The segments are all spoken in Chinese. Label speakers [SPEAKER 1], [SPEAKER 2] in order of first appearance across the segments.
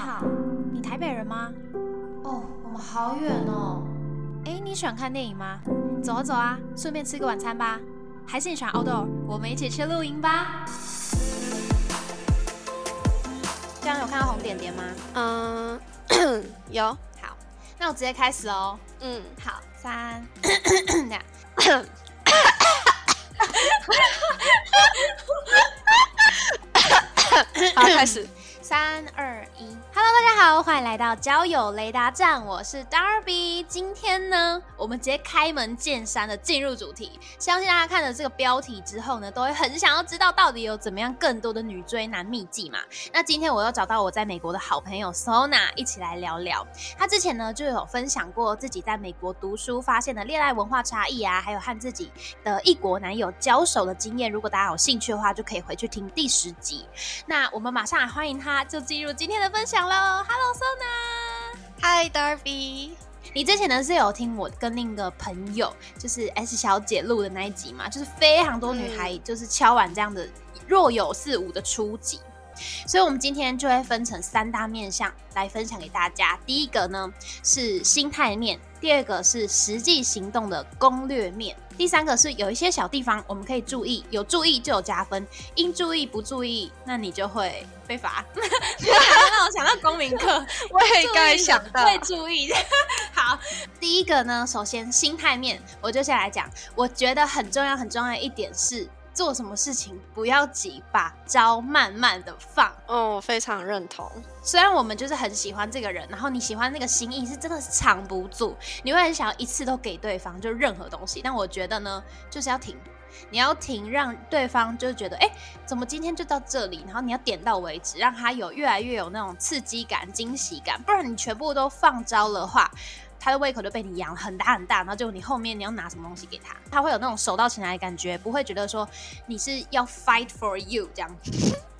[SPEAKER 1] 好，你台北人吗？
[SPEAKER 2] 哦，我们好远哦。
[SPEAKER 1] 哎，你喜欢看电影吗？走啊走啊，顺便吃个晚餐吧。还是你喜欢 outdoor？我们一起去露营吧。这样有看到红点点吗？
[SPEAKER 2] 嗯，有。
[SPEAKER 1] 好，那我直接开始哦。
[SPEAKER 2] 嗯，
[SPEAKER 1] 好，三，两。
[SPEAKER 2] 好，开始。
[SPEAKER 1] 三二一，Hello，大家好，欢迎来到交友雷达站，我是 Darby。今天呢，我们直接开门见山的进入主题。相信大家看了这个标题之后呢，都会很想要知道到底有怎么样更多的女追男秘籍嘛？那今天我又找到我在美国的好朋友 Sona 一起来聊聊。她之前呢就有分享过自己在美国读书发现的恋爱文化差异啊，还有和自己的异国男友交手的经验。如果大家有兴趣的话，就可以回去听第十集。那我们马上来欢迎她他。就进入今天的分享喽，Hello
[SPEAKER 2] Sona，Hi Darby，
[SPEAKER 1] 你之前呢是有听我跟另一个朋友，就是 S 小姐录的那一集嘛？就是非常多女孩就是敲完这样的若有似无的初级，所以我们今天就会分成三大面向来分享给大家。第一个呢是心态面，第二个是实际行动的攻略面。第三个是有一些小地方我们可以注意，有注意就有加分，应注意不注意，那你就会被罚。让 我想到公民课，
[SPEAKER 2] 我也该想到
[SPEAKER 1] 会注意。好，第一个呢，首先心态面，我就先来讲，我觉得很重要很重要一点是。做什么事情不要急，把招慢慢的放。
[SPEAKER 2] 哦，我非常认同。
[SPEAKER 1] 虽然我们就是很喜欢这个人，然后你喜欢那个心意是真的是藏不住，你会很想要一次都给对方就任何东西。但我觉得呢，就是要停，你要停，让对方就觉得，哎，怎么今天就到这里？然后你要点到为止，让他有越来越有那种刺激感、惊喜感。不然你全部都放招的话。他的胃口就被你养很大很大，然后就你后面你要拿什么东西给他，他会有那种手到擒来的感觉，不会觉得说你是要 fight for you 这样。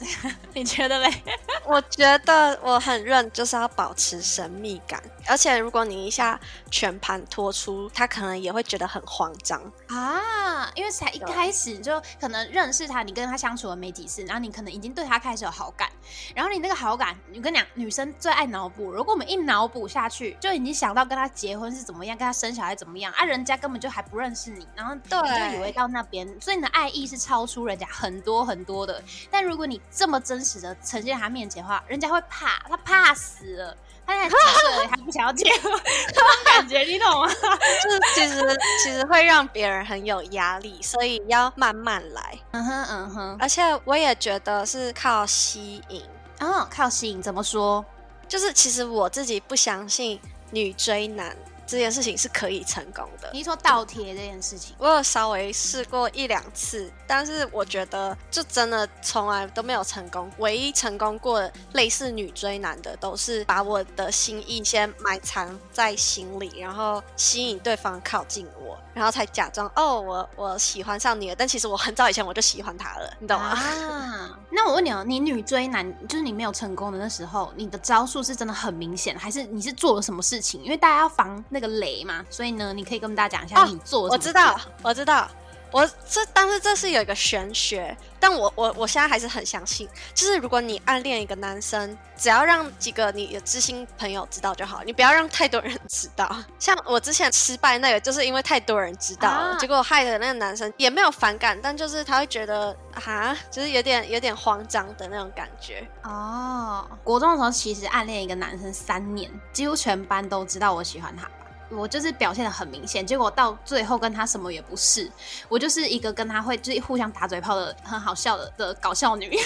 [SPEAKER 1] 你觉得嘞？
[SPEAKER 2] 我觉得我很认，就是要保持神秘感，而且如果你一下全盘托出，他可能也会觉得很慌张
[SPEAKER 1] 啊，因为才一开始就可能认识他，你跟他相处了没几次，然后你可能已经对他开始有好感，然后你那个好感，我跟你讲，女生最爱脑补，如果我们一脑补下去，就已经想到跟他结婚是怎么样，跟他生小孩怎么样啊，人家根本就还不认识你，然后你就以为到那边，所以你的爱意是超出人家很多很多的，但如果你这么真实的呈现他面前的话，人家会怕，他怕死了。他才几岁，还不想要结婚，这种感觉你懂吗？
[SPEAKER 2] 就是其实其实会让别人很有压力，所以要慢慢来。
[SPEAKER 1] 嗯哼嗯哼。
[SPEAKER 2] 而且我也觉得是靠吸引
[SPEAKER 1] 哦，靠吸引怎么说？
[SPEAKER 2] 就是其实我自己不相信女追男。这件事情是可以成功的。
[SPEAKER 1] 你说倒贴这件事情，
[SPEAKER 2] 我有稍微试过一两次，但是我觉得就真的从来都没有成功。唯一成功过类似女追男的，都是把我的心意先埋藏在心里，然后吸引对方靠近我，然后才假装哦，我我喜欢上你了。但其实我很早以前我就喜欢他了，你懂吗？
[SPEAKER 1] 啊，那我问你哦，你女追男就是你没有成功的那时候，你的招数是真的很明显，还是你是做了什么事情？因为大家要防那。个雷嘛，所以呢，你可以跟大家讲一下你做。
[SPEAKER 2] 我知道，我知道，我这但是这是有一个玄学，但我我我现在还是很相信，就是如果你暗恋一个男生，只要让几个你的知心朋友知道就好，你不要让太多人知道。像我之前失败那个，就是因为太多人知道了，结果害的那个男生也没有反感，但就是他会觉得啊，就是有点有点慌张的那种感觉。
[SPEAKER 1] 哦，国中的时候其实暗恋一个男生三年，几乎全班都知道我喜欢他。我就是表现的很明显，结果到最后跟他什么也不是，我就是一个跟他会就是互相打嘴炮的很好笑的的搞笑女，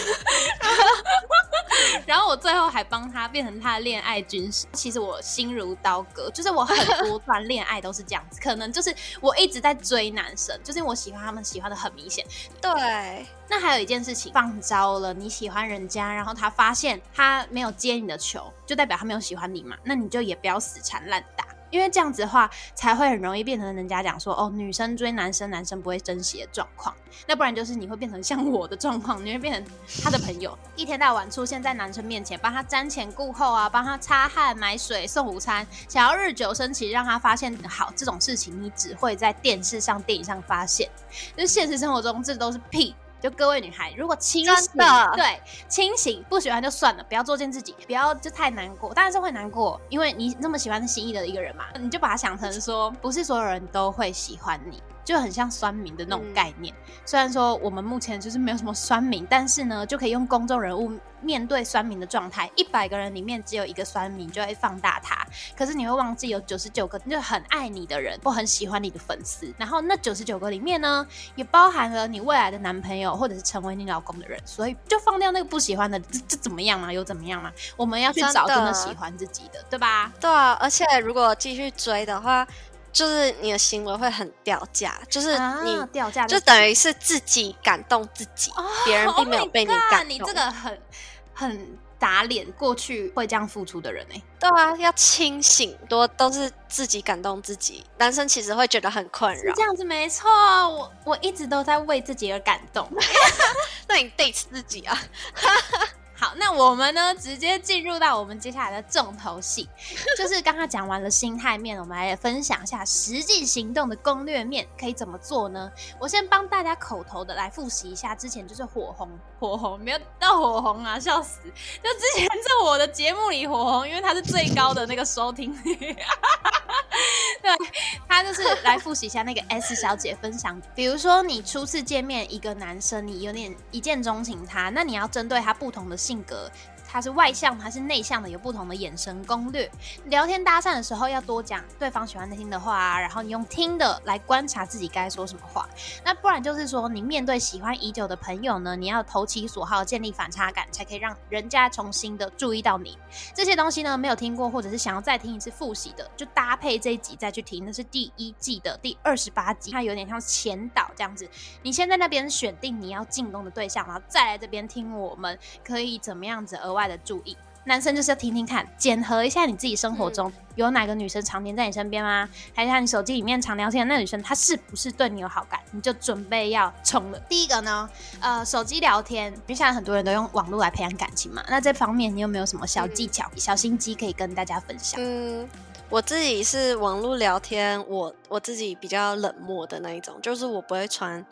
[SPEAKER 1] 然后我最后还帮他变成他的恋爱军师。其实我心如刀割，就是我很多段恋爱都是这样子，可能就是我一直在追男生，就是我喜欢他们喜欢的很明显。
[SPEAKER 2] 对，
[SPEAKER 1] 那还有一件事情，放招了，你喜欢人家，然后他发现他没有接你的球，就代表他没有喜欢你嘛，那你就也不要死缠烂打。因为这样子的话，才会很容易变成人家讲说哦，女生追男生，男生不会珍惜的状况。那不然就是你会变成像我的状况，你会变成他的朋友，一天到晚出现在男生面前，帮他瞻前顾后啊，帮他擦汗、买水、送午餐，想要日久生情，让他发现好这种事情，你只会在电视上、电影上发现，就是现实生活中这都是屁。就各位女孩，如果清醒
[SPEAKER 2] 的
[SPEAKER 1] 对清醒不喜欢就算了，不要作践自己，不要就太难过。当然是会难过，因为你那么喜欢心仪的一个人嘛，你就把它想成说，不是所有人都会喜欢你。就很像酸民的那种
[SPEAKER 2] 嗯
[SPEAKER 1] 概念，虽然说我们目前就是没有什么酸民，但是呢，就可以用公众人物面对酸民的状态，一百个人里面只有一个酸民，就会放大他。可是你会忘记有九十九个就很爱你的人或很喜欢你的粉丝，然后那九十九个里面呢，也包含了你未来的男朋友或者是成为你老公的人，所以就放掉那个不喜欢的，这这怎么样嘛？有怎么样嘛？我们要去找真的喜欢自己的，对吧？
[SPEAKER 2] 对啊，而且如果继续追的话，就是你的行为会很掉价，就是你、
[SPEAKER 1] 啊、掉价
[SPEAKER 2] 就等于是自己感动自己，别人并没有被你
[SPEAKER 1] Oh
[SPEAKER 2] 感
[SPEAKER 1] God，
[SPEAKER 2] 动。
[SPEAKER 1] 你这个很很打脸过去会这样付出的人哎、
[SPEAKER 2] 对啊，要清醒，多都是自己感动自己。男生其实会觉得很困扰
[SPEAKER 1] 这。样子没错，我我一直都在为自己而感动。
[SPEAKER 2] 那你 date 自己啊？
[SPEAKER 1] 好，那我们呢，直接进入到我们接下来的重头戏，就是刚刚讲完了心态面，我们来分享一下实际行动的攻略面可以怎么做呢？我先帮大家口头的来复习一下，之前就是火红，火红没有到火红啊，笑死！就之前在我的节目里火红，因为它是最高的那个收听率，对，他就是来复习一下那个 S 小姐分享，比如说你初次见面一个男生，你有点一见钟情他，那你要针对他不同的性性格他是外向还是内向的，有不同的眼神攻略。聊天搭讪的时候要多讲对方喜欢听的话啊，然后你用听的来观察自己该说什么话。那不然就是说，你面对喜欢已久的朋友呢，你要投其所好，建立反差感，才可以让人家重新的注意到你。这些东西呢，没有听过或者是想要再听一次复习的，就搭配这一集再去听。那是第一季的第二十八集，它有点像前导这样子。你先在那边选定你要进攻的对象，然后再来这边听我们可以怎么样子额外的注意。男生就是要听听看，检核一下你自己生活中、有哪个女生常年在你身边吗？还是像你手机里面常聊天的那女生，她是不是对你有好感？你就准备要冲了。第一个呢，呃，手机聊天，因为现在很多人都用网络来培养感情嘛。那这方面你有没有什么小技巧、小心机可以跟大家分享？
[SPEAKER 2] 嗯，我自己是网络聊天，我我自己比较冷漠的那一种，就是我不会传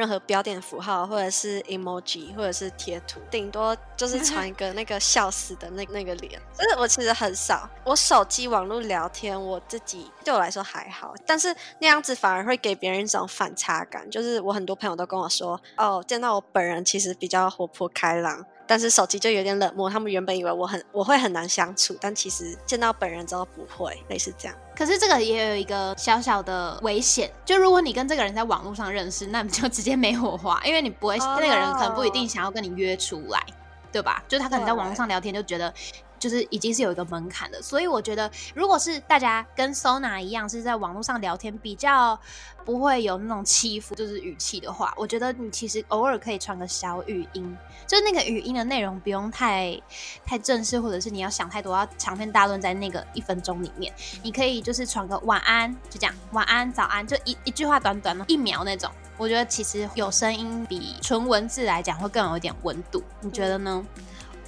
[SPEAKER 2] 任何标点符号，或者是 emoji，或者是贴图，顶多就是 传一个那个笑死的那那个脸。就是我其实很少，我手机网络聊天，我自己对我来说还好，但是那样子反而会给别人一种反差感。就是我很多朋友都跟我说，哦，见到我本人其实比较活泼开朗。但是手机就有点冷漠，他们原本以为我很我会很难相处，但其实见到本人之后不会，类似这样。
[SPEAKER 1] 可是这个也有一个小小的危险，就如果你跟这个人在网络上认识，那你就直接没火花，因为你不会
[SPEAKER 2] 哦
[SPEAKER 1] 那个人可能不一定想要跟你约出来，对吧？就他可能在网络上聊天就觉得。就是已经是有一个门槛的，所以我觉得，如果是大家跟 Sona 一样是在网络上聊天，比较不会有那种欺负就是语气的话，我觉得你其实偶尔可以传个小语音，就是那个语音的内容不用太太正式，或者是你要想太多，要长篇大论在那个一分钟里面。你可以就是传个晚安，就这样，晚安、早安，就一一句话短短的一秒那种。我觉得其实有声音比纯文字来讲会更有一点温度，你觉得呢？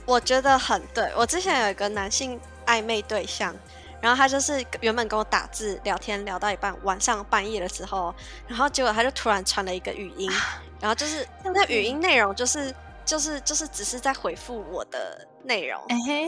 [SPEAKER 2] 我觉得很对。我之前有一个男性暧昧对象，然后他就是原本跟我打字聊天聊到一半，晚上半夜的时候，然后结果他就突然传了一个语音，然后就是那语音内容就是就是就是只是在回复我的内容，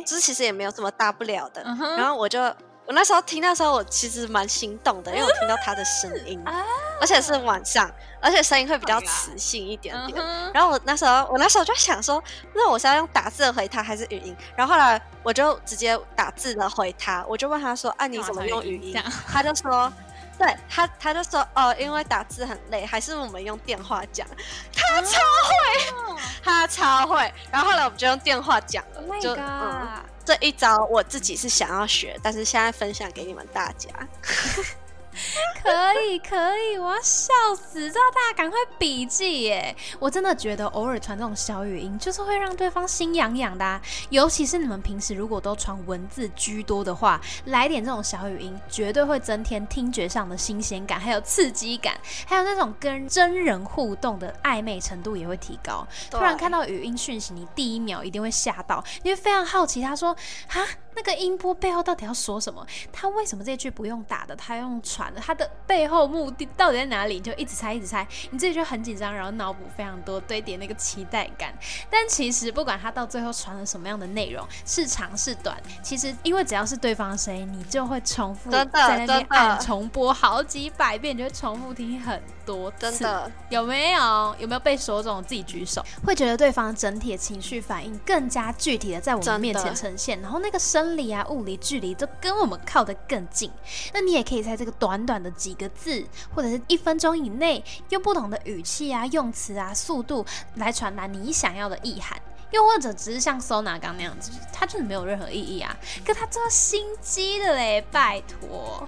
[SPEAKER 2] 就是其实也没有什么大不了的。
[SPEAKER 1] 嗯
[SPEAKER 2] 然后我就我那时候听那时候，我其实蛮心动的，因为我听到他的声音，
[SPEAKER 1] 啊
[SPEAKER 2] 而且是晚上，而且声音会比较
[SPEAKER 1] Oh
[SPEAKER 2] 磁性一点点。然后我那时候，我那时候就想说，那我是要用打字的回他还是语音？然后后来我就直接打字的回他，我就问他说：“啊，你怎么用语音？”他就说：“对他，他就说哦，因为打字很累，还是我们用电话讲。他超
[SPEAKER 1] 会
[SPEAKER 2] 他超会。然后后来我们就用电话讲了
[SPEAKER 1] Oh
[SPEAKER 2] 就嗯，这一招我自己是想要学，但是现在分享给你们大家。
[SPEAKER 1] 可以可以，我要笑死！知道大家赶快笔记耶！我真的觉得偶尔传这种小语音，就是会让对方心痒痒的、啊。尤其是你们平时如果都传文字居多的话，来点这种小语音，绝对会增添听觉上的新鲜感，还有刺激感，还有那种跟真人互动的暧昧程度也会提高。突然看到语音讯息，你第一秒一定会吓到，你会非常好奇，他说：“哈，那个音波背后到底要说什么？他为什么这句不用打的，他用传的？他的背后目的到底在哪里？你就一直猜，一直猜，你自己就很紧张，然后脑补非常多，堆叠那个期待感。但其实不管他到最后传了什么样的内容，是长是短，其实因为只要是对方的声音，你就会重复在那边按重播好几百遍，你就会重复听很多次。
[SPEAKER 2] 真的
[SPEAKER 1] 有没有？有没有被说中？自己举手，会觉得对方整体的情绪反应更加具体的在我们面前呈现，然后那个生理啊、物理距离都跟我们靠得更近。那你也可以在这个短短的几个字，或者是一分钟以内，用不同的语气啊、用词啊、速度来传达你想要的意涵。又或者只是像 Sona 刚那样子，它真的没有任何意义啊！可它这么心机的嘞，拜托。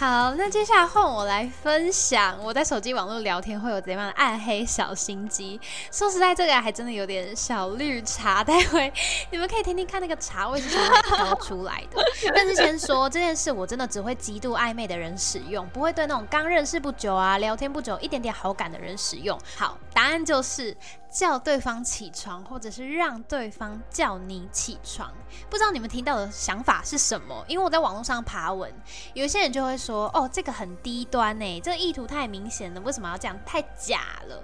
[SPEAKER 1] 好，那接下来换我来分享我在手机网络聊天会有怎样的暗黑小心机。说实在，这个还真的有点小绿茶，待会 你们可以听听看那个茶味是怎么飘出来的。但是先说这件事，我真的只会极度暧昧的人使用，不会对那种刚认识不久啊、聊天不久、一点点好感的人使用。好，答案就是。叫对方起床，或者是让对方叫你起床，不知道你们听到的想法是什么？因为我在网络上爬文，有些人就会说：“哦，这个很低端呢，这个意图太明显了，为什么要这样？太假了。”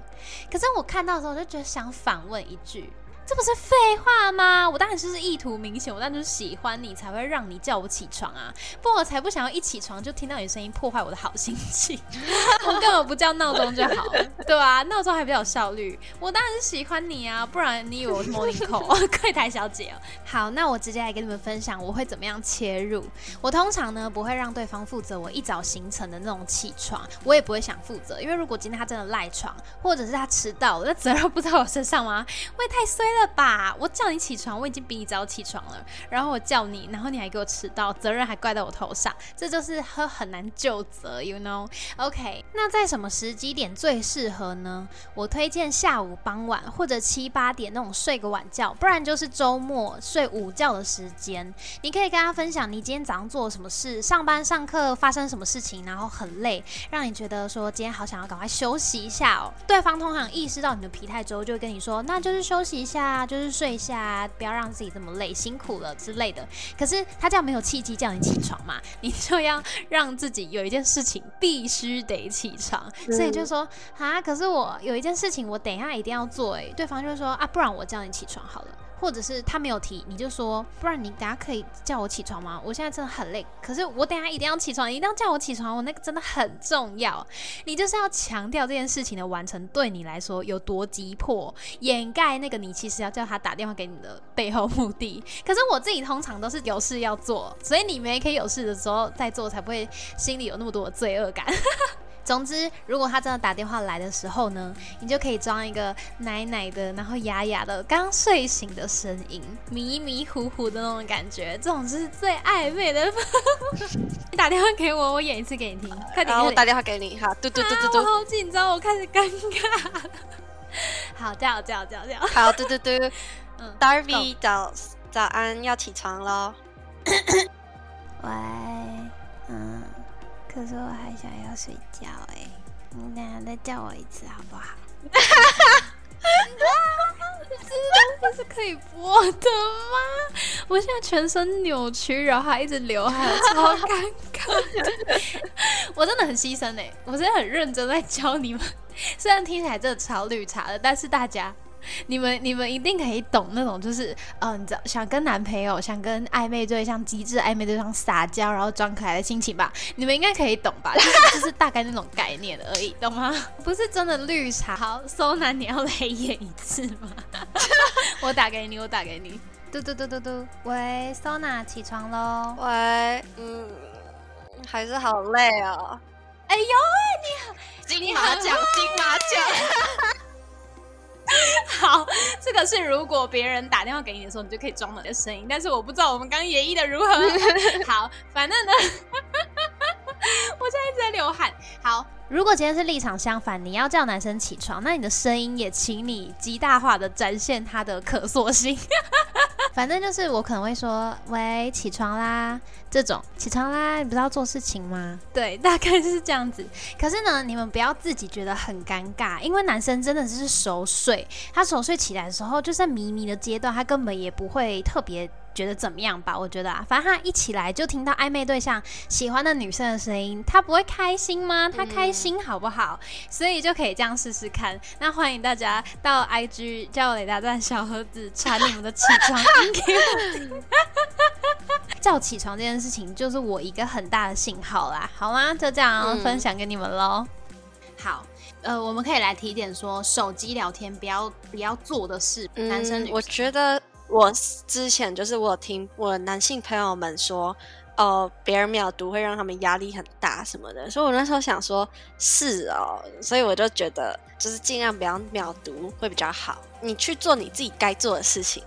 [SPEAKER 1] 可是我看到的时候，就觉得想反问一句。这不是废话吗？我当然是意图明显，我当然就是喜欢你才会让你叫我起床啊！不，我才不想要一起床就听到你声音破坏我的好心情。我根本不叫闹钟就好，对吧？闹钟还比较有效率。我当然是喜欢你啊，不然你以为我是 morning call 柜台小姐哦？好，那我直接来跟你们分享我会怎么样切入。我通常呢不会让对方负责我一早行程的那种起床，我也不会想负责，因为如果今天他真的赖床，或者是他迟到，那责任不在我身上吗？我也太衰了。了吧！我叫你起床，我已经比你早起床了。然后我叫你，然后你还给我迟到，责任还怪在我头上，这就是很很难就责，you know？OK，那在什么时机点最适合呢？我推荐下午傍晚或者七八点那种睡个晚觉，不然就是周末睡午觉的时间。你可以跟他分享你今天早上做了什么事，上班上课发生什么事情，然后很累，让你觉得说今天好想要赶快休息一下哦。对方通常意识到你的疲态之后，就会跟你说，那就是休息一下。啊，就是睡一下，不要让自己这么累，辛苦了之类的。可是他这样没有契机叫你起床嘛，你就要让自己有一件事情必须得起床。所以就说啊，可是我有一件事情，我等一下一定要做。哎，对方就说啊，不然我叫你起床好了。或者是他没有提，你就说，不然你等下可以叫我起床吗？我现在真的很累，可是我等下一定要起床，一定要叫我起床，我那个真的很重要。你就是要强调这件事情的完成对你来说有多急迫，掩盖那个你其实要叫他打电话给你的背后目的。可是我自己通常都是有事要做，所以你们也可以有事的时候再做，才不会心里有那么多的罪恶感。总之，如果他真的打电话来的时候呢，你就可以装一个奶奶的，然后哑哑的刚睡醒的声音，迷迷糊糊的那种感觉，这种就是最暧昧的。你打电话给我，我演一次给你听。快点，
[SPEAKER 2] 我打电话给你。好，嘟嘟嘟嘟嘟。
[SPEAKER 1] 我好紧张，我开始尴尬。好，叫叫叫叫。
[SPEAKER 2] 好，嘟嘟嘟。嗯，Darby 早早安，要起床喽。
[SPEAKER 3] 喂。可是我还想要睡觉哎，你等下再叫我一次好不好？
[SPEAKER 1] 这是可以播的吗？我现在全身扭曲，然后还一直流汗，超尴尬。我真的很牺牲哎，我真的很认真在教你们，虽然听起来真的超绿茶的，但是大家。你们你们一定可以懂那种，就是嗯，你知道想跟男朋友、想跟暧昧对象、极致暧昧对象撒娇，然后装可爱的心情吧？你们应该可以懂吧？就是就是大概那种概念而已，懂吗？不是真的绿茶。好，搜男，你要来演一次吗？我打给你，我打给你。嘟嘟嘟嘟嘟，喂，Sona，起床喽。
[SPEAKER 2] 喂，嗯，还是好累哦。
[SPEAKER 1] 哎呦喂，
[SPEAKER 2] 你好金马奖，金马奖。
[SPEAKER 1] 好，这个是如果别人打电话给你的时候，你就可以装你的声音。但是我不知道我们刚演绎的如何。好，反正呢，我现在一直在流汗。好，如果今天是立场相反，你要叫男生起床，那你的声音也请你极大化的展现他的可塑性。反正就是我可能会说：“喂，起床啦！”这种起床啦，你不是要做事情吗？对，大概是这样子。可是呢，你们不要自己觉得很尴尬，因为男生真的是熟睡，他熟睡起来的时候就在迷迷的阶段，他根本也不会特别。觉得怎么样吧。我觉得啊，反正他一起来就听到暧昧对象喜欢的女生的声音，他不会开心吗？他开心好不好？所以就可以这样试试看。那欢迎大家到 IG 叫雷达站小盒子传你们的起床音给我听。叫起床这件事情就是我一个很大的信号啦，好吗？就这样分享给你们喽。好，呃，我们可以来提点说，手机聊天不要不要做的事，男生女生。
[SPEAKER 2] 我觉得我之前就是我听我男性朋友们说，哦，别人秒读会让他们压力很大什么的，所以我那时候想说，是哦，所以我就觉得就是尽量不要秒读会比较好，你去做你自己该做的事情。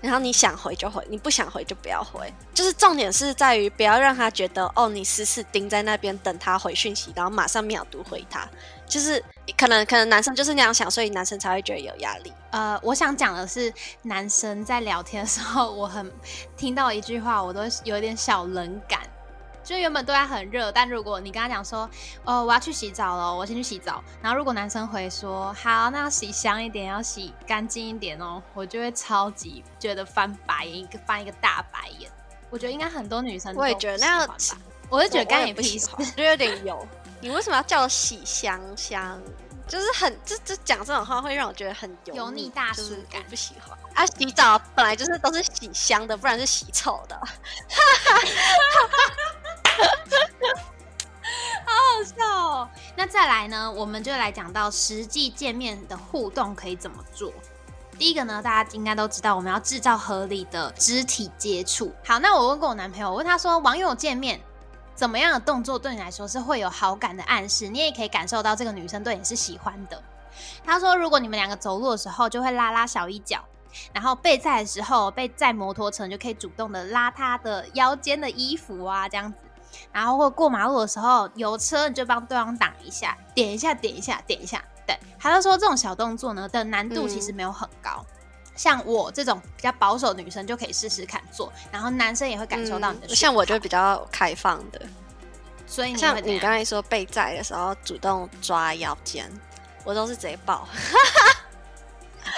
[SPEAKER 2] 然后你想回就回，你不想回就不要回。就是重点是在于不要让他觉得哦，你死死盯在那边等他回讯息，然后马上秒读回他。就是可能可能男生就是那样想，所以男生才会觉得有压力。
[SPEAKER 1] 呃，我想讲的是，男生在聊天的时候，我很听到一句话，我都有点小冷感。就原本对他很热，但如果你跟他讲说，哦，我要去洗澡了，我先去洗澡。然后如果男生回说，好，那要洗香一点，要洗干净一点哦，我就会超级觉得翻白眼，一个翻一个大白眼。我觉得应该很多女生
[SPEAKER 2] 我也觉得那样，
[SPEAKER 1] 我就觉得干
[SPEAKER 2] 也不喜欢，就有点油。你为什么要叫我洗香香？就是很这这讲这种话会让我觉得很油
[SPEAKER 1] 腻大叔
[SPEAKER 2] 感，不喜欢。啊，洗澡本来就是都是洗香的，不然是洗臭的。
[SPEAKER 1] 好好笑哦！那再来呢，我们就来讲到实际见面的互动可以怎么做。第一个呢，大家应该都知道，我们要制造合理的肢体接触。好，那我问过我男朋友，我问他说，网友见面怎么样的动作对你来说是会有好感的暗示？你也可以感受到这个女生对你是喜欢的。他说，如果你们两个走路的时候就会拉拉小衣角，然后被载的时候被载摩托车就可以主动的拉他的腰间的衣服啊，这样子。然后或过马路的时候有车，你就帮对方挡一下，点一下，点一下，点一下。对，他就说这种小动作呢的难度其实没有很高，像我这种比较保守的女生就可以试试看做，然后男生也会感受到你的。
[SPEAKER 2] 像我就比较开放的，
[SPEAKER 1] 所以
[SPEAKER 2] 像你刚才说被载的时候主动抓腰间，我都是直接抱，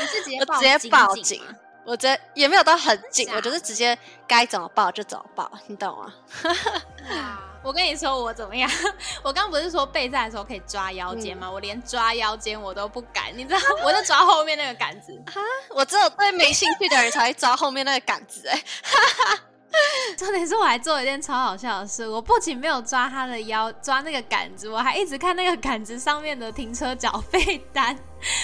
[SPEAKER 1] 你是直接
[SPEAKER 2] 直接抱紧。我这也没有到很紧，我就是直接该怎么抱就怎么抱，你懂吗？
[SPEAKER 1] 我跟你说我怎么样？我刚不是说备战的时候可以抓腰间吗？我连抓腰间我都不敢，你知道？我就抓后面那个杆子。
[SPEAKER 2] 哈，我只有对没兴趣的人才会抓后面那个杆子。哎，
[SPEAKER 1] 重点是我还做了一件超好笑的事，我不仅没有抓他的腰，抓那个杆子，我还一直看那个杆子上面的停车缴费单。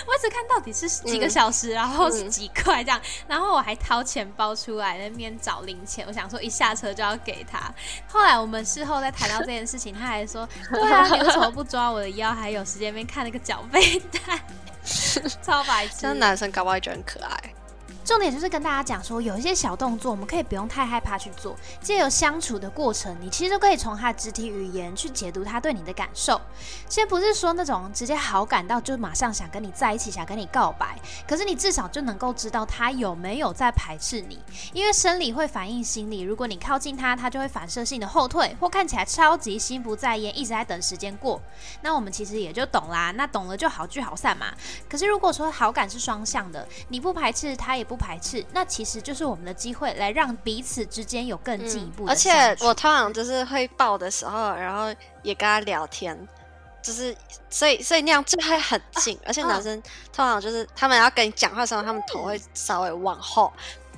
[SPEAKER 1] 我一直看到底是几个小时，然后是几块这样，然后我还掏钱包出来那边找零钱，我想说一下车就要给他。后来我们事后再谈到这件事情，他还说：“对啊，你为什么不抓我的腰？还有时间边看那个缴费单，超白痴。”
[SPEAKER 2] 这男生搞不好觉得很可爱。
[SPEAKER 1] 重点就是跟大家讲说，有一些小动作，我们可以不用太害怕去做。借由相处的过程，你其实可以从他的肢体语言去解读他对你的感受。先不是说那种直接好感到就马上想跟你在一起，想跟你告白，可是你至少就能够知道他有没有在排斥你。因为生理会反映心理，如果你靠近他，他就会反射性的后退，或看起来超级心不在焉，一直在等时间过。那我们其实也就懂啦，那懂了就好聚好散嘛。可是如果说好感是双向的，你不排斥他，也不。排斥，那其实就是我们的机会，来让彼此之间有更进一步。
[SPEAKER 2] 而且我通常就是会抱的时候，然后也跟他聊天，就是所以所以那样就会很近。而且男生通常就是他们要跟你讲话的时候，他们头会稍微往后。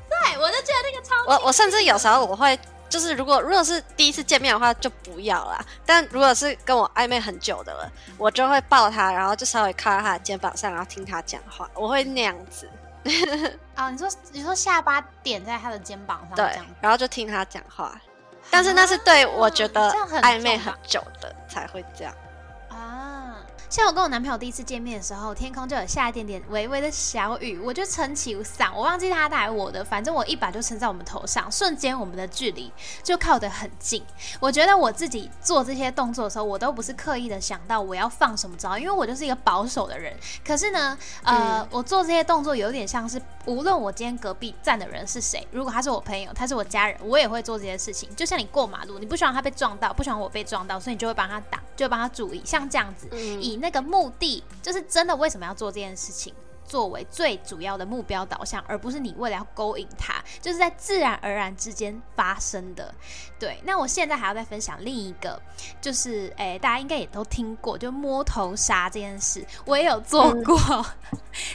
[SPEAKER 1] 对，我就觉得那个超。
[SPEAKER 2] 我我甚至有时候我会就是如果如果是第一次见面的话就不要啦。但如果是跟我暧昧很久的了，我就会抱他，然后就稍微靠在他的肩膀上，然后听他讲话。我会那样子。
[SPEAKER 1] 啊，你说你说下巴点在他的肩膀上，
[SPEAKER 2] 对，然后就听他讲话，但是那是对我觉得暧昧很久的才会这样。
[SPEAKER 1] 啊。像我跟我男朋友第一次见面的时候，天空就有下一点点微微的小雨，我就撑起伞，我忘记他带我的，反正我一把就撑在我们头上，瞬间我们的距离就靠得很近。我觉得我自己做这些动作的时候，我都不是刻意的想到我要放什么招，因为我就是一个保守的人。可是呢，呃，我做这些动作有点像是，无论我今天隔壁站的人是谁，如果他是我朋友，他是我家人，我也会做这些事情。就像你过马路，你不希望他被撞到，不希望我被撞到，所以你就会帮他挡，就会帮他注意，像这样子以。那个目的就是真的，为什么要做这件事情？作为最主要的目标导向，而不是你为了要勾引他，就是在自然而然之间发生的。对，那我现在还要再分享另一个，就是诶，大家应该也都听过，就摸头杀这件事，我也有做过。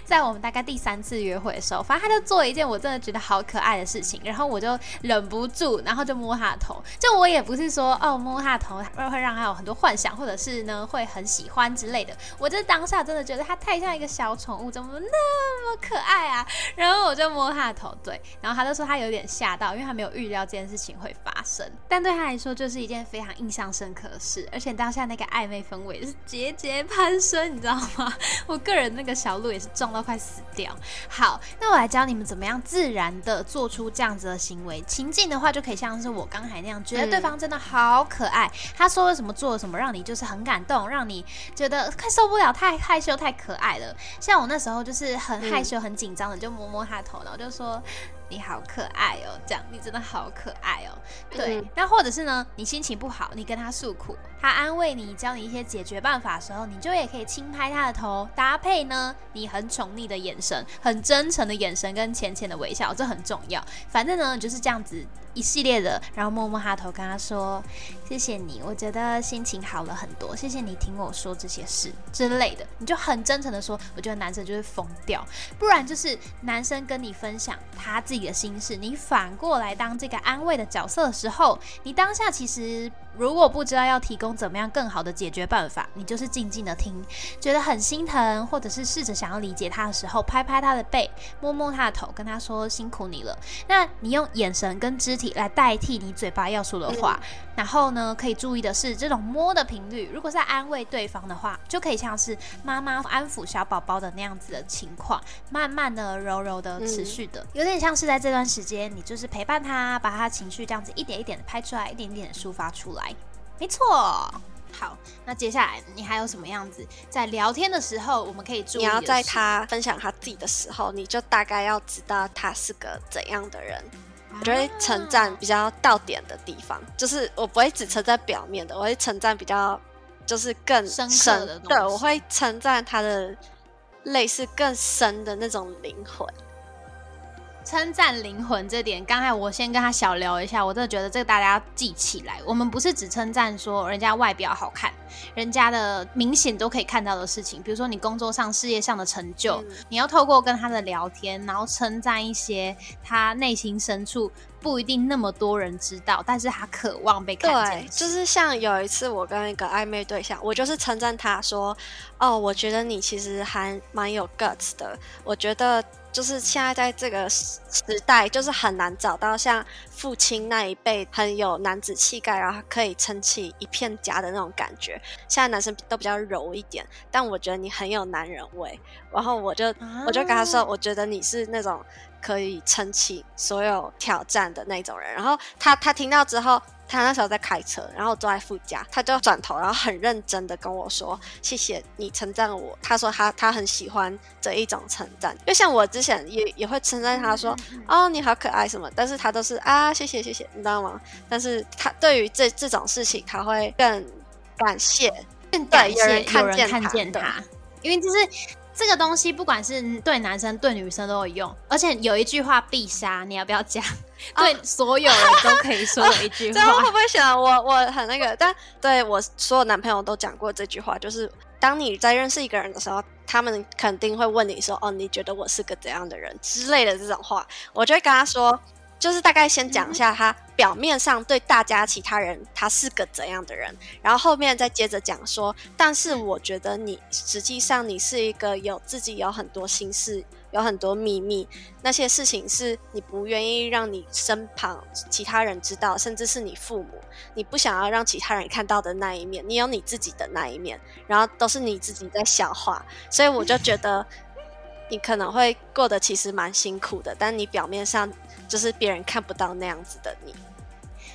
[SPEAKER 1] 在我们大概第三次约会的时候，反正他就做了一件我真的觉得好可爱的事情，然后我就忍不住，然后就摸他的头。就我也不是说哦摸他的头会会让他有很多幻想，或者是呢会很喜欢之类的。我就当下真的觉得他太像一个小宠物，怎么那么可爱啊？然后我就摸他的头，对，然后他就说他有点吓到，因为他没有预料这件事情会发生。但对他来说，就是一件非常印象深刻的事，而且当下那个暧昧氛围是节节攀升，你知道吗？我个人那个小鹿也是撞到快死掉。好，那我来教你们怎么样自然的做出这样子的行为。情境的话，就可以像是我刚才那样，觉得对方真的好可爱，他说了什么，做了什么，让你就是很感动，让你觉得快受不了，太害羞，太可爱了。像我那时候就是很害羞、很紧张的，就摸摸他的头，然后就说。你好可爱哦，这样你真的好可爱哦。对，那或者是呢，你心情不好，你跟他诉苦，他安慰你，教你一些解决办法的时候，你就也可以轻拍他的头，搭配呢你很宠溺的眼神，很真诚的眼神跟浅浅的微笑，这很重要。反正呢就是这样子一系列的，然后摸摸他头，跟他说谢谢你，我觉得心情好了很多，谢谢你听我说这些事之类的，你就很真诚的说，我觉得男生就会疯掉，不然就是男生跟你分享他自。己的心事，你反过来当这个安慰的角色的时候，你当下其实如果不知道要提供怎么样更好的解决办法，你就是静静的听，觉得很心疼，或者是试着想要理解他的时候，拍拍他的背，摸摸他的头，跟他说辛苦你了。那你用眼神跟肢体来代替你嘴巴要说的话，然后呢，可以注意的是这种摸的频率，如果在安慰对方的话，就可以像是妈妈安抚小宝宝的那样子的情况，慢慢的、柔柔的、持续的，有点像是。在这段时间，你就是陪伴他，把他情绪这样子一点一点的拍出来，一点点的抒发出来。没错，好，那接下来你还有什么样子？在聊天的时候，我们可以注意。
[SPEAKER 2] 你要在他分享他自己的时候，你就大概要知道他是个怎样的人。我觉得称赞比较到点的地方，就是我不会只称赞表面的，我会称赞比较就是更
[SPEAKER 1] 深刻的。
[SPEAKER 2] 对，我会称赞他的类似更深的那种灵魂。
[SPEAKER 1] 称赞灵魂这点，刚才我先跟他小聊一下，我真的觉得这个大家要记起来。我们不是只称赞说人家外表好看，人家的明显都可以看到的事情，比如说你工作上、事业上的成就，你要透过跟他的聊天，然后称赞一些他内心深处不一定那么多人知道，但是他渴望被看见。
[SPEAKER 2] 就是像有一次我跟一个暧昧对象，我就是称赞他说：“哦，我觉得你其实还蛮有 guts 的。”我觉得。就是现在在这个时代，就是很难找到像父亲那一辈很有男子气概，然后可以撑起一片家的那种感觉。现在男生都比较柔一点，但我觉得你很有男人味。然后我就我就跟他说，我觉得你是那种可以撑起所有挑战的那种人。然后他他听到之后。他那时候在开车，然后坐在副驾，他就转头，然后很认真的跟我说：“谢谢你称赞我。”他说他他很喜欢这一种称赞，就像我之前也也会称赞他说：“哦，你好可爱什么。”但是他都是啊，谢谢谢谢，你知道吗？但是他对于这这种事情，他会更感谢，
[SPEAKER 1] 更感谢有
[SPEAKER 2] 人看
[SPEAKER 1] 见他，因为就是。这个东西不管是对男生对女生都有用，而且有一句话必杀，你要不要讲？对所有人都可以说的一句话。
[SPEAKER 2] 会不会想我我很那个？但对我所有男朋友都讲过这句话，就是当你在认识一个人的时候，他们肯定会问你说：“哦，你觉得我是个怎样的人？”之类的这种话，我就会跟他说。就是大概先讲一下他表面上对大家其他人他是个怎样的人，然后后面再接着讲说，但是我觉得你实际上你是一个有自己有很多心事，有很多秘密，那些事情是你不愿意让你身旁其他人知道，甚至是你父母，你不想要让其他人看到的那一面，你有你自己的那一面，然后都是你自己在消化，所以我就觉得你可能会过得其实蛮辛苦的，但你表面上。就是别人看不到那样子的你，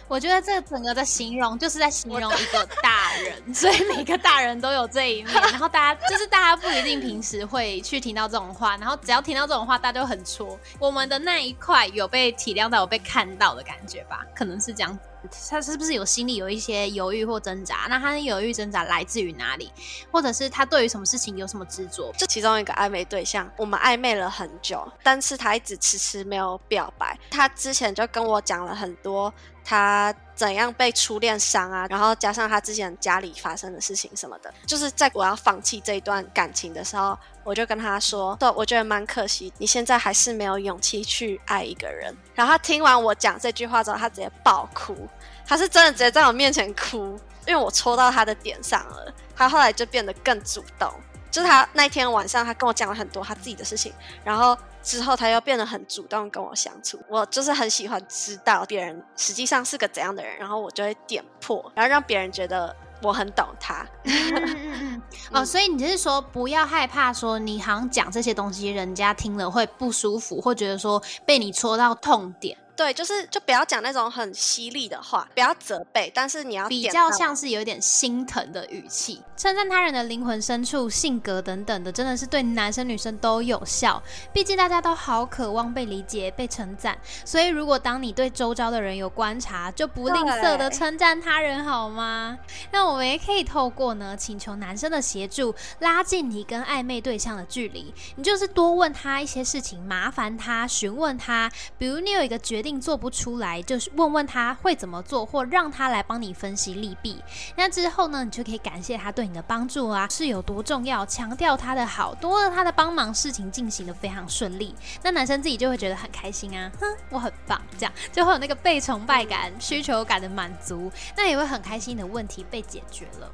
[SPEAKER 1] 我觉得这整个的形容就是在形容一个大人，所以每个大人都有这一面。然后大家就是大家不一定平时会去听到这种话，然后只要听到这种话，大家就很戳。我们的那一块有被体谅到、有被看到的感觉吧？可能是这样子。他是不是有心里有一些犹豫或挣扎？那他的犹豫挣扎来自于哪里？或者是他对于什么事情有什么执着？
[SPEAKER 2] 这其中一个暧昧对象，我们暧昧了很久，但是他一直迟迟没有表白。他之前就跟我讲了很多。他怎样被初恋伤啊？然后加上他之前家里发生的事情什么的，就是在我要放弃这一段感情的时候，我就跟他说：“对，我觉得蛮可惜，你现在还是没有勇气去爱一个人。”然后他听完我讲这句话之后，他直接爆哭，他是真的直接在我面前哭，因为我戳到他的点上了。他后来就变得更主动，就是他那天晚上，他跟我讲了很多他自己的事情，然后。之后他又变得很主动跟我相处，我就是很喜欢知道别人实际上是个怎样的人，然后我就会点破，然后让别人觉得我很懂他。
[SPEAKER 1] 哦，所以你是说不要害怕说你好像讲这些东西，人家听了会不舒服，或觉得说被你戳到痛点。
[SPEAKER 2] 对，就是就不要讲那种很犀利的话，不要责备，但是你要
[SPEAKER 1] 比较像是有点心疼的语气，称赞他人的灵魂深处、性格等等的，真的是对男生女生都有效。毕竟大家都好渴望被理解、被称赞，所以如果当你对周遭的人有观察，就不吝啬的称赞他人，好吗？那我们也可以透过呢，请求男生的协助，拉近你跟暧昧对象的距离。你就是多问他一些事情，麻烦他询问他，比如你有一个决。定做不出来，就是问问他会怎么做，或让他来帮你分析利弊。那之后呢，你就可以感谢他对你的帮助啊，是有多重要，强调他的好，多了他的帮忙，事情进行的非常顺利。那男生自己就会觉得很开心啊，哼，我很棒，这样就会有那个被崇拜感、需求感的满足，那也会很开心的问题被解决了。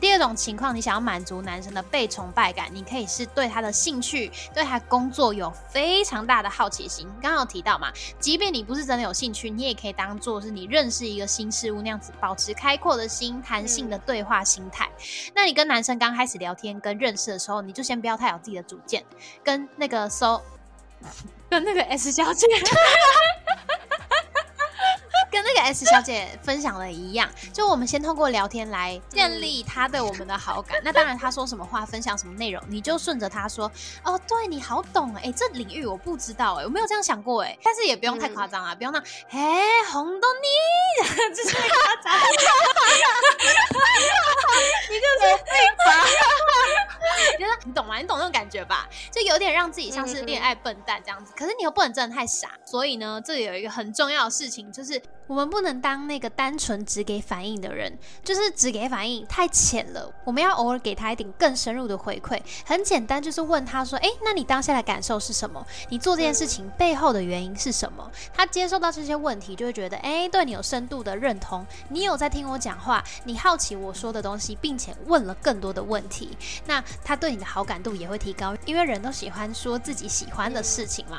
[SPEAKER 1] 第二种情况，你想要满足男生的被崇拜感，你可以是对他的兴趣、对他工作有非常大的好奇心。刚刚有提到嘛，即便你不是真的有兴趣，你也可以当做是你认识一个新事物那样子，保持开阔的心、弹性的对话心态。那你跟男生刚开始聊天跟认识的时候，你就先不要太有自己的主见，跟那个 so 跟那个 S 小姐。跟那个 S 小姐分享的一样，就我们先通过聊天来建立她对我们的好感。那当然，她说什么话，分享什么内容，你就顺着她说。哦，对你好懂哎，这领域我不知道哎，我没有这样想过哎。但是也不用太夸张啊，不用那哎红豆泥，夸张。你就是废话。你说你懂吗？你懂那种感觉吧？就有点让自己像是恋爱笨蛋这样子，可是你又不能真的太傻。所以呢，这里有一个很重要的事情就是。我们不能当那个单纯只给反应的人，就是只给反应太浅了。我们要偶尔给他一点更深入的回馈。很简单，就是问他说：“哎，那你当下的感受是什么？你做这件事情背后的原因是什么？”他接受到这些问题，就会觉得：“哎，对你有深度的认同，你有在听我讲话，你好奇我说的东西，并且问了更多的问题。那他对你的好感度也会提高，因为人都喜欢说自己喜欢的事情嘛。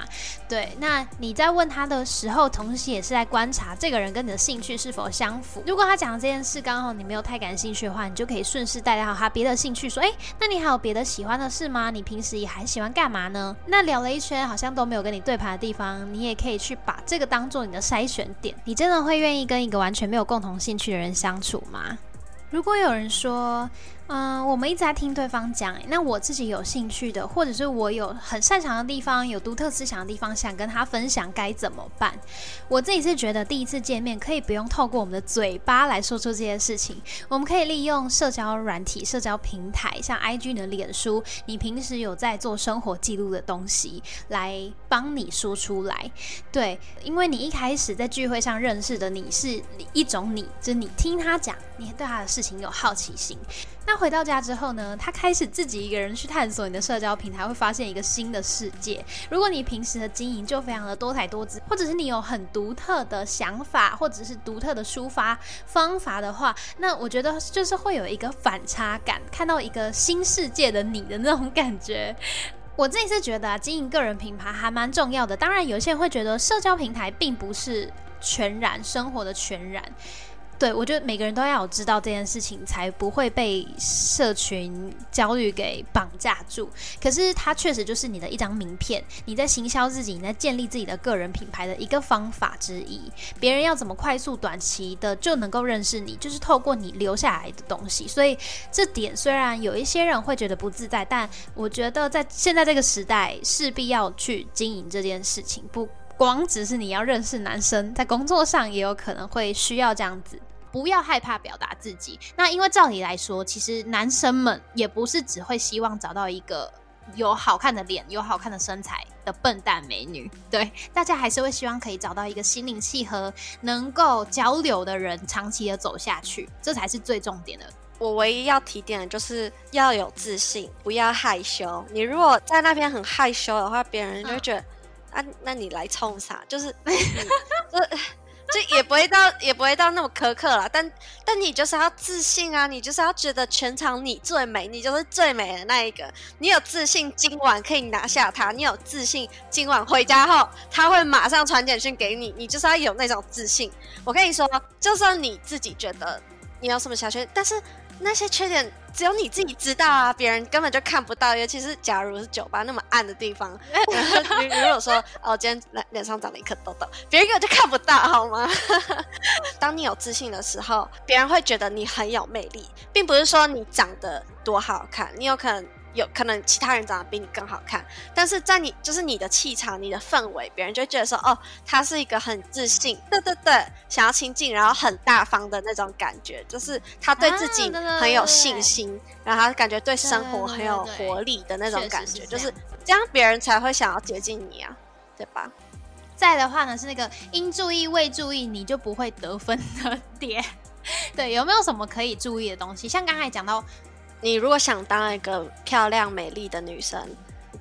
[SPEAKER 1] 对，那你在问他的时候，同时也是在观察这。个人跟你的兴趣是否相符？如果他讲的这件事刚好你没有太感兴趣的话，你就可以顺势带到他别的兴趣，说：“哎，那你还有别的喜欢的事吗？你平时也还喜欢干嘛呢？”那聊了一圈，好像都没有跟你对盘的地方，你也可以去把这个当做你的筛选点。你真的会愿意跟一个完全没有共同兴趣的人相处吗？如果有人说，嗯，我们一直在听对方讲，那我自己有兴趣的，或者是我有很擅长的地方，有独特思想的地方，想跟他分享，该怎么办？我自己是觉得第一次见面可以不用透过我们的嘴巴来说出这些事情，我们可以利用社交软体、社交平台，像 IG 的脸书，你平时有在做生活记录的东西，来帮你说出来。对，因为你一开始在聚会上认识的你是一种你，就是你听他讲，你对他的事情有好奇心。那回到家之后呢？他开始自己一个人去探索你的社交平台，会发现一个新的世界。如果你平时的经营就非常的多才多姿，或者是你有很独特的想法，或者是独特的抒发方法的话，那我觉得就是会有一个反差感，看到一个新世界的你的那种感觉。我自己是觉得啊，经营个人品牌还蛮重要的。当然，有些人会觉得社交平台并不是全然生活的全然。对，我觉得每个人都要知道这件事情，才不会被社群焦虑给绑架住。可是它确实就是你的一张名片，你在行销自己，你在建立自己的个人品牌的一个方法之一。别人要怎么快速短期的就能够认识你，就是透过你留下来的东西。所以这点虽然有一些人会觉得不自在，但我觉得在现在这个时代，势必要去经营这件事情。不。光只是你要认识男生，在工作上也有可能会需要这样子。不要害怕表达自己。那因为照理来说，其实男生们也不是只会希望找到一个有好看的脸、有好看的身材的笨蛋美女。对，大家还是会希望可以找到一个心灵契合、能够交流的人，长期的走下去，这才是最重点的。
[SPEAKER 2] 我唯一要提点的就是要有自信，不要害羞。你如果在那边很害羞的话，别人就觉得啊，那你来冲啥？就是，就就也不会到，也不会到那么苛刻了。但但你就是要自信啊，你就是要觉得全场你最美，你就是最美的那一个。你有自信，今晚可以拿下他；你有自信，今晚回家后他会马上传简讯给你。你就是要有那种自信。我跟你说，就算你自己觉得你有什么小缺，但是。那些缺点只有你自己知道啊，别人根本就看不到。尤其是假如是酒吧那么暗的地方，你如果说哦，今天脸脸上长了一颗痘痘，别人根本就看不到，好吗？当你有自信的时候，别人会觉得你很有魅力，并不是说你长得多好看，你有可能。有可能其他人长得比你更好看，但是在你就是你的气场、你的氛围，别人就觉得说，哦，他是一个很自信，对对对，想要亲近，然后很大方的那种感觉，就是他对自己很有信心，然后他感觉对生活很有活力的那种感觉，就是这样，别人才会想要接近你啊，对吧？
[SPEAKER 1] 再的话呢，是那个应注意未注意，你就不会得分的点。对，有没有什么可以注意的东西？像刚才讲到。
[SPEAKER 2] 你如果想当一个漂亮美丽的女生，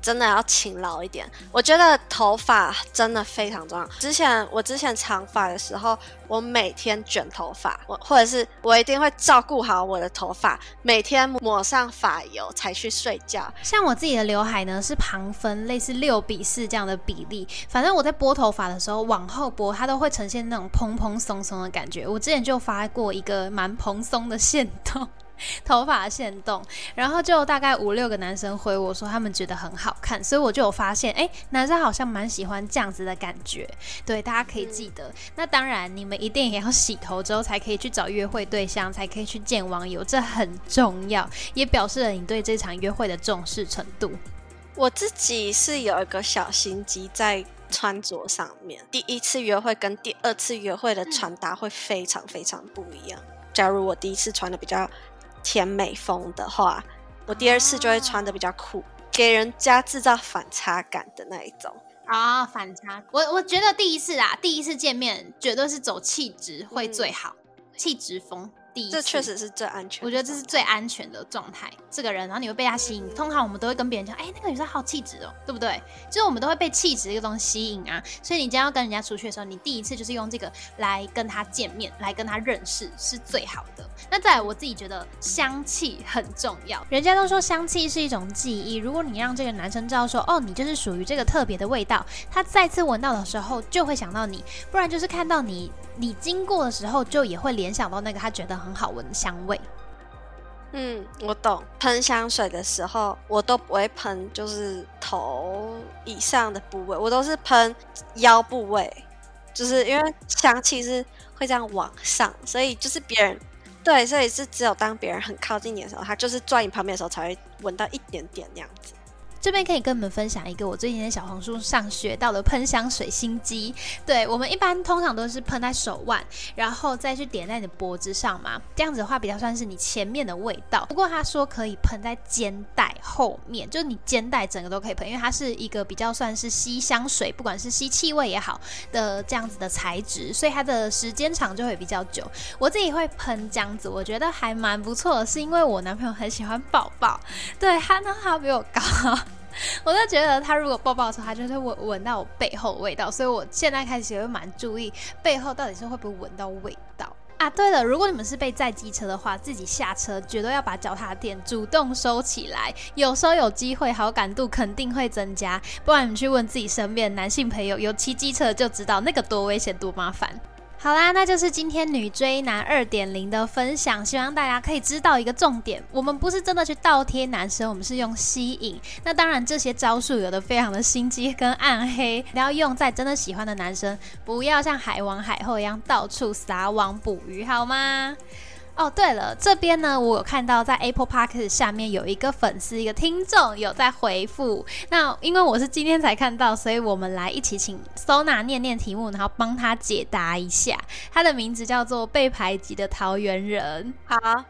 [SPEAKER 2] 真的要勤劳一点。我觉得头发真的非常重要。之前我之前长发的时候，我每天卷头发，我或者是我一定会照顾好我的头发，每天抹上发油才去睡觉。
[SPEAKER 1] 像我自己的刘海呢，是旁分，类似六比四这样的比例。反正我在拨头发的时候，往后拨，它都会呈现那种蓬蓬松松的感觉。我之前就发过一个蛮蓬松的线头。头发线动，然后就大概五六个男生回我说他们觉得很好看，所以我就有发现，哎，男生好像蛮喜欢这样子的感觉。对，大家可以记得。那当然，你们一定也要洗头之后才可以去找约会对象，才可以去见网友，这很重要，也表示了你对这场约会的重视程度。
[SPEAKER 2] 我自己是有一个小心机在穿着上面，第一次约会跟第二次约会的穿搭会非常非常不一样。假如我第一次穿的比较。甜美风的话，我第二次就会穿的比较酷，给人家制造反差感的那一种
[SPEAKER 1] 啊，反差。我我觉得第一次啊，第一次见面绝对是走气质会最好，气质风。
[SPEAKER 2] 这确实是最安全，
[SPEAKER 1] 我觉得这是最安全的状态。这个人，然后你会被他吸引。通常我们都会跟别人讲，哎，那个女生好气质哦，对不对？就是我们都会被气质这个东西吸引啊。所以你今天要跟人家出去的时候，你第一次就是用这个来跟他见面，来跟他认识是最好的。那再来，我自己觉得香气很重要。人家都说香气是一种记忆，如果你让这个男生知道说，哦，你就是属于这个特别的味道，他再次闻到的时候就会想到你，不然就是看到你。你经过的时候，就也会联想到那个他觉得很好闻的香味。
[SPEAKER 2] 嗯，我懂。喷香水的时候，我都不会喷，就是头以上的部位，我都是喷腰部位，就是因为香气是会这样往上，所以就是别人对，所以是只有当别人很靠近你的时候，他就是坐你旁边的时候才会闻到一点点那样子。
[SPEAKER 1] 这边可以跟你们分享一个我最近在小红书上学到的喷香水心机。对我们一般通常都是喷在手腕，然后再去点在你的脖子上嘛，这样子的话比较算是你前面的味道。不过他说可以喷在肩带后面，就是你肩带整个都可以喷，因为它是一个比较算是吸香水，不管是吸气味也好的这样子的材质，所以它的时间长就会比较久。我自己会喷这样子，我觉得还蛮不错的，是因为我男朋友很喜欢抱抱，对他呢他比我高。我就觉得他如果抱抱的时候，他就是闻闻到我背后味道，所以我现在开始也会蛮注意背后到底是会不会闻到味道啊。对了，如果你们是被载机车的话，自己下车绝对要把脚踏垫主动收起来，有时候有机会好感度肯定会增加。不然你们去问自己身边的男性朋友，有骑机车就知道那个多危险多麻烦。好啦，那就是今天女追男二点零的分享，希望大家可以知道一个重点：我们不是真的去倒贴男生，我们是用吸引。那当然，这些招数有的非常的心机跟暗黑，你要用在真的喜欢的男生，不要像海王海后一样到处撒网捕鱼，好吗？哦，对了，这边呢，我有看到在 Apple Park 下面有一个粉丝，一个听众有在回复。那因为我是今天才看到，所以我们来一起请 Sona 念念题目，然后帮他解答一下。他的名字叫做被排挤的桃园人。
[SPEAKER 2] 好。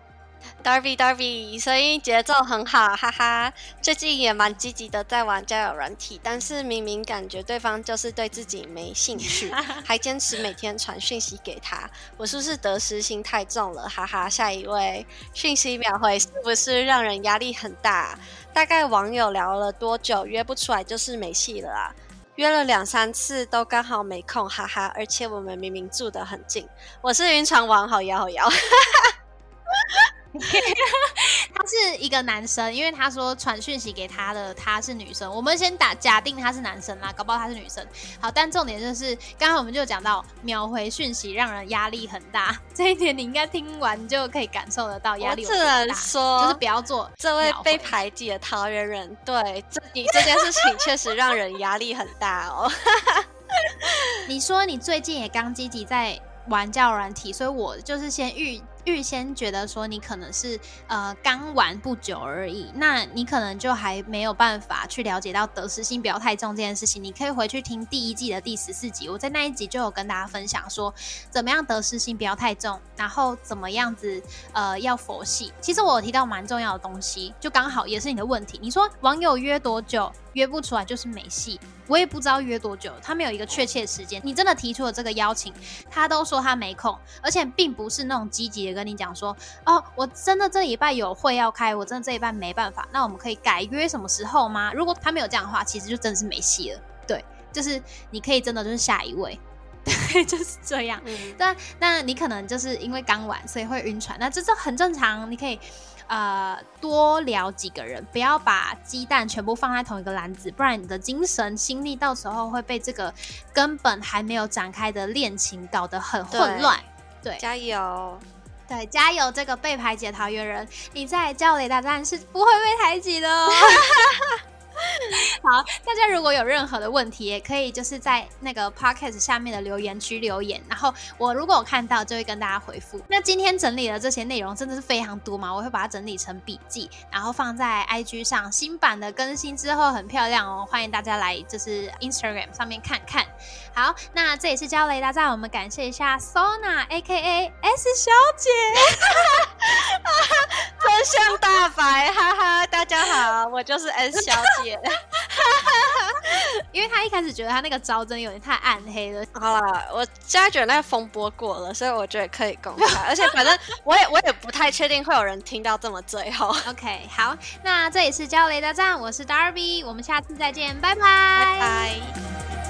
[SPEAKER 2] Darby Darby，声音节奏很好，哈哈。最近也蛮积极的在玩交友软体，但是明明感觉对方就是对自己没兴趣，还坚持每天传讯息给他，我是不是得失心太重了？哈哈。下一位，讯息秒回是不是让人压力很大？大概网友聊了多久约不出来就是没戏了啊？约了两三次都刚好没空，哈哈。而且我们明明住得很近，我是云床王，好摇好摇。
[SPEAKER 1] 他是一个男生，因为他说传讯息给他的他是女生，我们先打假定他是男生啦，搞不好他是女生。好，但重点就是刚刚我们就讲到秒回讯息让人压力很大，这一点你应该听完就可以感受得到压力
[SPEAKER 2] 很大说
[SPEAKER 1] 就是不要做
[SPEAKER 2] 这位被排挤的桃园人，对，这你这件事情确实让人压力很大哦。
[SPEAKER 1] 你说你最近也刚积极在玩教软体，所以我就是先预。预先觉得说你可能是呃刚玩不久而已，那你可能就还没有办法去了解到得失心不要太重这件事情。你可以回去听第一季的第十四集，我在那一集就有跟大家分享说怎么样得失心不要太重，然后怎么样子呃要佛系。其实我有提到蛮重要的东西，就刚好也是你的问题。你说网友约多久约不出来就是没戏，我也不知道约多久，他没有一个确切时间。你真的提出了这个邀请，他都说他没空，而且并不是那种积极的。跟你讲说哦，我真的这礼拜有会要开，我真的这一拜没办法。那我们可以改约什么时候吗？如果他没有这样的话，其实就真的是没戏了。对，就是你可以真的就是下一位，对，就是这样。但那你可能就是因为刚玩，所以会晕船，那这这很正常。你可以呃多聊几个人，不要把鸡蛋全部放在同一个篮子，不然你的精神心力到时候会被这个根本还没有展开的恋情搞得很混乱。对，
[SPEAKER 2] 加油。
[SPEAKER 1] 对，加油！这个被排挤的桃园人，你在教雷大战是不会被排挤的哦。好，大家如果有任何的问题，也可以就是在那个 podcast 下面的留言区留言，然后我如果我看到，就会跟大家回复。那今天整理的这些内容真的是非常多嘛，我会把它整理成笔记，然后放在 IG 上。新版的更新之后很漂亮哦，欢迎大家来就是 Instagram 上面看看。好，那这也是交雷大战，我们感谢一下 Sona AKA S 小姐，
[SPEAKER 2] 真相大白，哈哈！大家好，我就是 S 小姐。
[SPEAKER 1] 因为他一开始觉得他那个招真的有点太暗黑了。
[SPEAKER 2] 好了，我现在觉得那个风波过了，所以我觉得可以公开。而且反正我也 我也不太确定会有人听到这么最后。
[SPEAKER 1] OK，好，那这里是交雷大战，我是 Darby，我们下次再见，拜拜，
[SPEAKER 2] 拜拜。